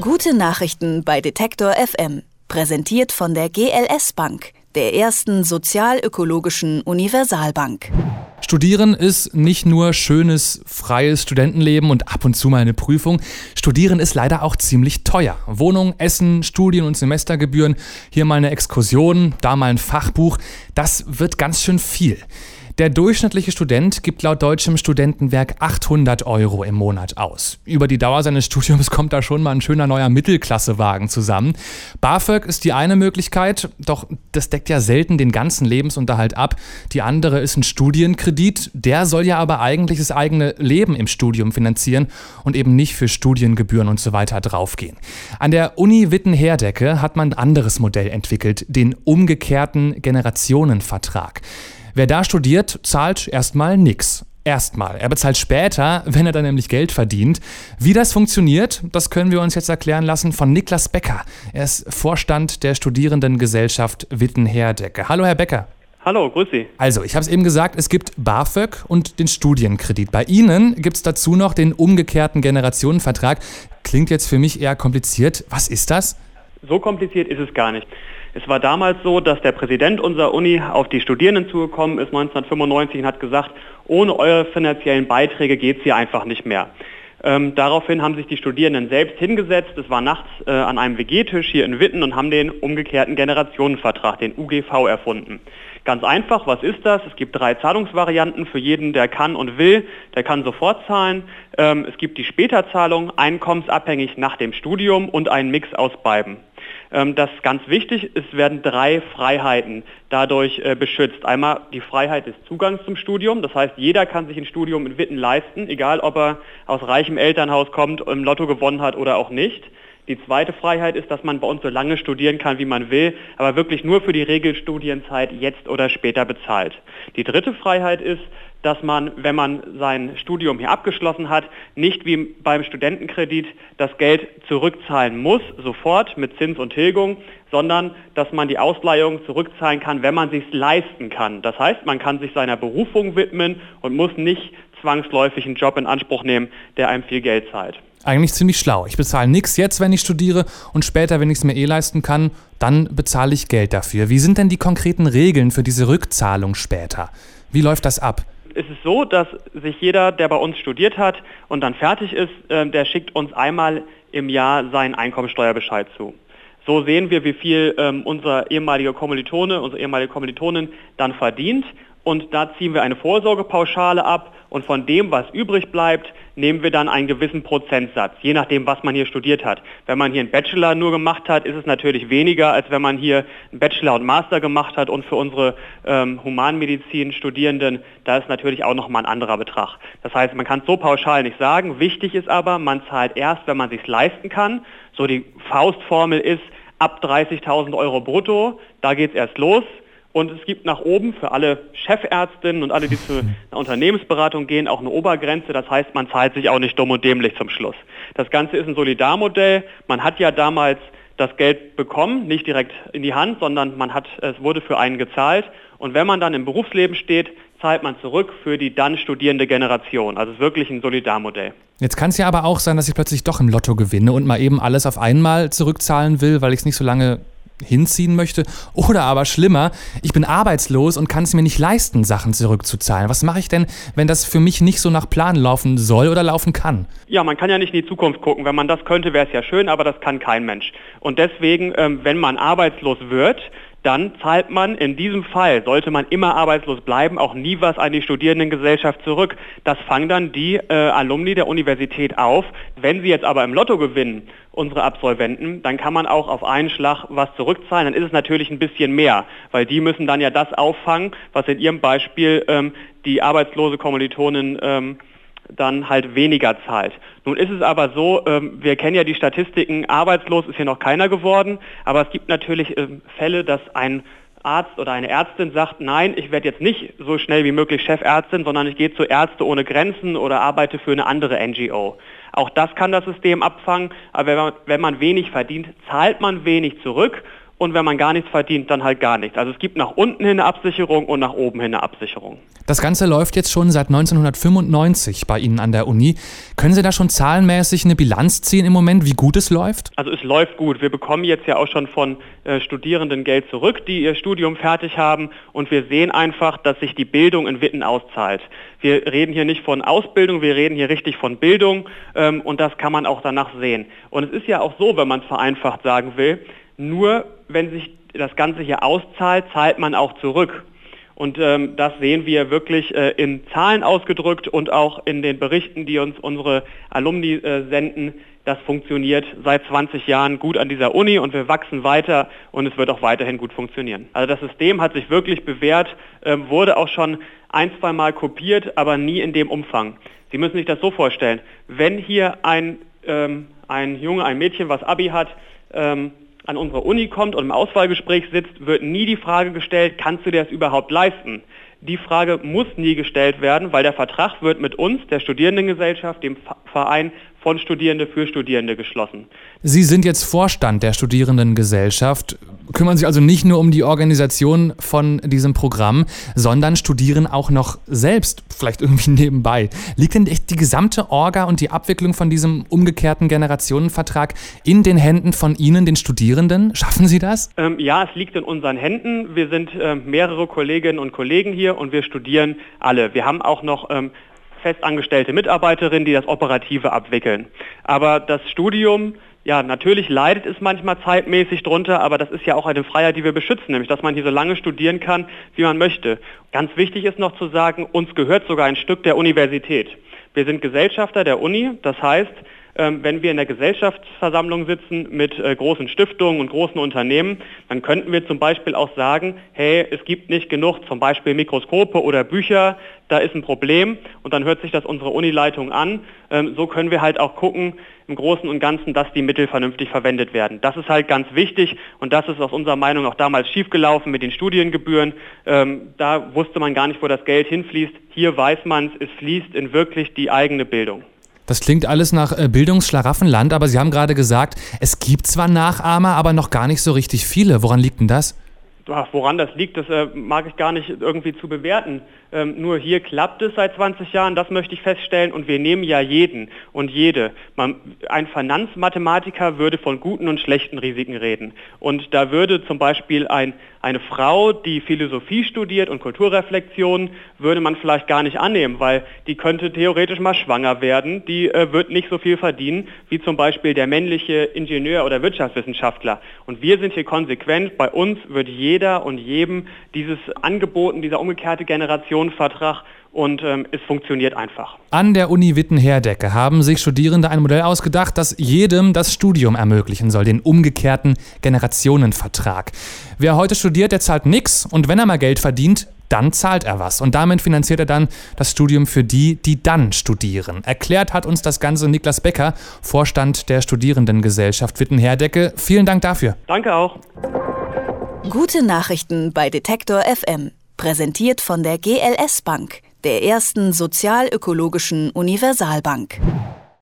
Gute Nachrichten bei Detektor FM. Präsentiert von der GLS Bank, der ersten sozialökologischen Universalbank. Studieren ist nicht nur schönes, freies Studentenleben und ab und zu mal eine Prüfung. Studieren ist leider auch ziemlich teuer. Wohnung, Essen, Studien- und Semestergebühren, hier mal eine Exkursion, da mal ein Fachbuch. Das wird ganz schön viel. Der durchschnittliche Student gibt laut Deutschem Studentenwerk 800 Euro im Monat aus. Über die Dauer seines Studiums kommt da schon mal ein schöner neuer Mittelklassewagen zusammen. BAföG ist die eine Möglichkeit, doch das deckt ja selten den ganzen Lebensunterhalt ab. Die andere ist ein Studienkredit. Der soll ja aber eigentlich das eigene Leben im Studium finanzieren und eben nicht für Studiengebühren und so weiter draufgehen. An der Uni Witten-Herdecke hat man ein anderes Modell entwickelt, den umgekehrten Generationenvertrag. Wer da studiert, zahlt erstmal nichts. Erstmal. Er bezahlt später, wenn er dann nämlich Geld verdient. Wie das funktioniert, das können wir uns jetzt erklären lassen von Niklas Becker. Er ist Vorstand der Studierendengesellschaft Witten-Herdecke. Hallo, Herr Becker. Hallo, grüß Sie. Also, ich habe es eben gesagt, es gibt BAföG und den Studienkredit. Bei Ihnen gibt es dazu noch den umgekehrten Generationenvertrag. Klingt jetzt für mich eher kompliziert. Was ist das? So kompliziert ist es gar nicht. Es war damals so, dass der Präsident unserer Uni auf die Studierenden zugekommen ist 1995 und hat gesagt, ohne eure finanziellen Beiträge geht es hier einfach nicht mehr. Ähm, daraufhin haben sich die Studierenden selbst hingesetzt. Es war nachts äh, an einem WG-Tisch hier in Witten und haben den umgekehrten Generationenvertrag, den UGV, erfunden. Ganz einfach, was ist das? Es gibt drei Zahlungsvarianten für jeden, der kann und will. Der kann sofort zahlen. Ähm, es gibt die Späterzahlung, einkommensabhängig nach dem Studium und einen Mix aus beiden. Ähm, das ist ganz wichtig, es werden drei Freiheiten dadurch äh, beschützt. Einmal die Freiheit des Zugangs zum Studium, das heißt, jeder kann sich ein Studium in Witten leisten, egal ob er aus reichem Elternhaus kommt, im Lotto gewonnen hat oder auch nicht. Die zweite Freiheit ist, dass man bei uns so lange studieren kann, wie man will, aber wirklich nur für die Regelstudienzeit jetzt oder später bezahlt. Die dritte Freiheit ist, dass man, wenn man sein Studium hier abgeschlossen hat, nicht wie beim Studentenkredit das Geld zurückzahlen muss, sofort mit Zins und Tilgung, sondern dass man die Ausleihung zurückzahlen kann, wenn man sich leisten kann. Das heißt, man kann sich seiner Berufung widmen und muss nicht zwangsläufig einen Job in Anspruch nehmen, der einem viel Geld zahlt. Eigentlich ziemlich schlau. Ich bezahle nichts jetzt, wenn ich studiere und später, wenn ich es mir eh leisten kann, dann bezahle ich Geld dafür. Wie sind denn die konkreten Regeln für diese Rückzahlung später? Wie läuft das ab? Es ist so, dass sich jeder, der bei uns studiert hat und dann fertig ist, äh, der schickt uns einmal im Jahr seinen Einkommensteuerbescheid zu. So sehen wir, wie viel ähm, unser ehemaliger Kommilitone, unsere ehemalige Kommilitonin dann verdient und da ziehen wir eine Vorsorgepauschale ab und von dem, was übrig bleibt, nehmen wir dann einen gewissen Prozentsatz, je nachdem, was man hier studiert hat. Wenn man hier einen Bachelor nur gemacht hat, ist es natürlich weniger, als wenn man hier einen Bachelor und Master gemacht hat und für unsere ähm, Humanmedizin-Studierenden, da ist natürlich auch nochmal ein anderer Betrag. Das heißt, man kann es so pauschal nicht sagen. Wichtig ist aber, man zahlt erst, wenn man sich leisten kann. So die Faustformel ist, ab 30.000 Euro brutto, da geht es erst los. Und es gibt nach oben für alle Chefärztinnen und alle, die zu einer Unternehmensberatung gehen, auch eine Obergrenze. Das heißt, man zahlt sich auch nicht dumm und dämlich zum Schluss. Das Ganze ist ein Solidarmodell. Man hat ja damals das Geld bekommen, nicht direkt in die Hand, sondern man hat, es wurde für einen gezahlt. Und wenn man dann im Berufsleben steht, zahlt man zurück für die dann studierende Generation. Also es ist wirklich ein Solidarmodell. Jetzt kann es ja aber auch sein, dass ich plötzlich doch im Lotto gewinne und mal eben alles auf einmal zurückzahlen will, weil ich es nicht so lange hinziehen möchte. Oder aber schlimmer, ich bin arbeitslos und kann es mir nicht leisten, Sachen zurückzuzahlen. Was mache ich denn, wenn das für mich nicht so nach Plan laufen soll oder laufen kann? Ja, man kann ja nicht in die Zukunft gucken. Wenn man das könnte, wäre es ja schön, aber das kann kein Mensch. Und deswegen, ähm, wenn man arbeitslos wird, dann zahlt man in diesem Fall, sollte man immer arbeitslos bleiben, auch nie was an die Studierendengesellschaft zurück. Das fangen dann die äh, Alumni der Universität auf. Wenn sie jetzt aber im Lotto gewinnen, unsere Absolventen, dann kann man auch auf einen Schlag was zurückzahlen. Dann ist es natürlich ein bisschen mehr, weil die müssen dann ja das auffangen, was in ihrem Beispiel ähm, die arbeitslose Kommilitonin ähm, dann halt weniger zahlt. Nun ist es aber so, ähm, wir kennen ja die Statistiken, arbeitslos ist hier noch keiner geworden, aber es gibt natürlich ähm, Fälle, dass ein Arzt oder eine Ärztin sagt, nein, ich werde jetzt nicht so schnell wie möglich Chefärztin, sondern ich gehe zu Ärzte ohne Grenzen oder arbeite für eine andere NGO. Auch das kann das System abfangen, aber wenn man, wenn man wenig verdient, zahlt man wenig zurück und wenn man gar nichts verdient, dann halt gar nichts. Also es gibt nach unten hin eine Absicherung und nach oben hin eine Absicherung. Das Ganze läuft jetzt schon seit 1995 bei Ihnen an der Uni. Können Sie da schon zahlenmäßig eine Bilanz ziehen im Moment, wie gut es läuft? Also es läuft gut. Wir bekommen jetzt ja auch schon von äh, Studierenden Geld zurück, die ihr Studium fertig haben und wir sehen einfach, dass sich die Bildung in Witten auszahlt. Wir reden hier nicht von Ausbildung, wir reden hier richtig von Bildung ähm, und das kann man auch danach sehen. Und es ist ja auch so, wenn man es vereinfacht sagen will, nur wenn sich das Ganze hier auszahlt, zahlt man auch zurück. Und ähm, das sehen wir wirklich äh, in Zahlen ausgedrückt und auch in den Berichten, die uns unsere Alumni äh, senden. Das funktioniert seit 20 Jahren gut an dieser Uni und wir wachsen weiter und es wird auch weiterhin gut funktionieren. Also das System hat sich wirklich bewährt, äh, wurde auch schon ein, zwei Mal kopiert, aber nie in dem Umfang. Sie müssen sich das so vorstellen, wenn hier ein, ähm, ein Junge, ein Mädchen, was Abi hat, ähm, an unsere Uni kommt und im Auswahlgespräch sitzt, wird nie die Frage gestellt, kannst du dir das überhaupt leisten? Die Frage muss nie gestellt werden, weil der Vertrag wird mit uns, der Studierendengesellschaft, dem Verein von Studierende für Studierende geschlossen. Sie sind jetzt Vorstand der Studierendengesellschaft, kümmern sich also nicht nur um die Organisation von diesem Programm, sondern studieren auch noch selbst, vielleicht irgendwie nebenbei. Liegt denn echt die gesamte Orga und die Abwicklung von diesem umgekehrten Generationenvertrag in den Händen von Ihnen, den Studierenden? Schaffen Sie das? Ähm, ja, es liegt in unseren Händen. Wir sind äh, mehrere Kolleginnen und Kollegen hier und wir studieren alle. Wir haben auch noch ähm, festangestellte Mitarbeiterinnen, die das Operative abwickeln. Aber das Studium, ja, natürlich leidet es manchmal zeitmäßig drunter, aber das ist ja auch eine Freiheit, die wir beschützen, nämlich dass man hier so lange studieren kann, wie man möchte. Ganz wichtig ist noch zu sagen, uns gehört sogar ein Stück der Universität. Wir sind Gesellschafter der Uni, das heißt, wenn wir in der Gesellschaftsversammlung sitzen mit äh, großen Stiftungen und großen Unternehmen, dann könnten wir zum Beispiel auch sagen, hey, es gibt nicht genug zum Beispiel Mikroskope oder Bücher, da ist ein Problem und dann hört sich das unsere Unileitung an. Ähm, so können wir halt auch gucken im Großen und Ganzen, dass die Mittel vernünftig verwendet werden. Das ist halt ganz wichtig und das ist aus unserer Meinung auch damals schiefgelaufen mit den Studiengebühren. Ähm, da wusste man gar nicht, wo das Geld hinfließt. Hier weiß man es, es fließt in wirklich die eigene Bildung. Das klingt alles nach äh, Bildungsschlaraffenland, aber Sie haben gerade gesagt, es gibt zwar Nachahmer, aber noch gar nicht so richtig viele. Woran liegt denn das? Woran das liegt, das äh, mag ich gar nicht irgendwie zu bewerten. Ähm, nur hier klappt es seit 20 Jahren, das möchte ich feststellen. Und wir nehmen ja jeden und jede. Man, ein Finanzmathematiker würde von guten und schlechten Risiken reden. Und da würde zum Beispiel ein, eine Frau, die Philosophie studiert und Kulturreflexion, würde man vielleicht gar nicht annehmen, weil die könnte theoretisch mal schwanger werden. Die äh, wird nicht so viel verdienen wie zum Beispiel der männliche Ingenieur oder Wirtschaftswissenschaftler. Und wir sind hier konsequent. Bei uns wird jeder und jedem dieses angeboten, dieser umgekehrte Generation Generationenvertrag und ähm, es funktioniert einfach. An der Uni Witten-Herdecke haben sich Studierende ein Modell ausgedacht, das jedem das Studium ermöglichen soll, den umgekehrten Generationenvertrag. Wer heute studiert, der zahlt nichts und wenn er mal Geld verdient, dann zahlt er was. Und damit finanziert er dann das Studium für die, die dann studieren. Erklärt hat uns das Ganze Niklas Becker, Vorstand der Studierendengesellschaft Witten-Herdecke. Vielen Dank dafür. Danke auch. Gute Nachrichten bei Detektor FM. Präsentiert von der GLS Bank, der ersten sozialökologischen Universalbank.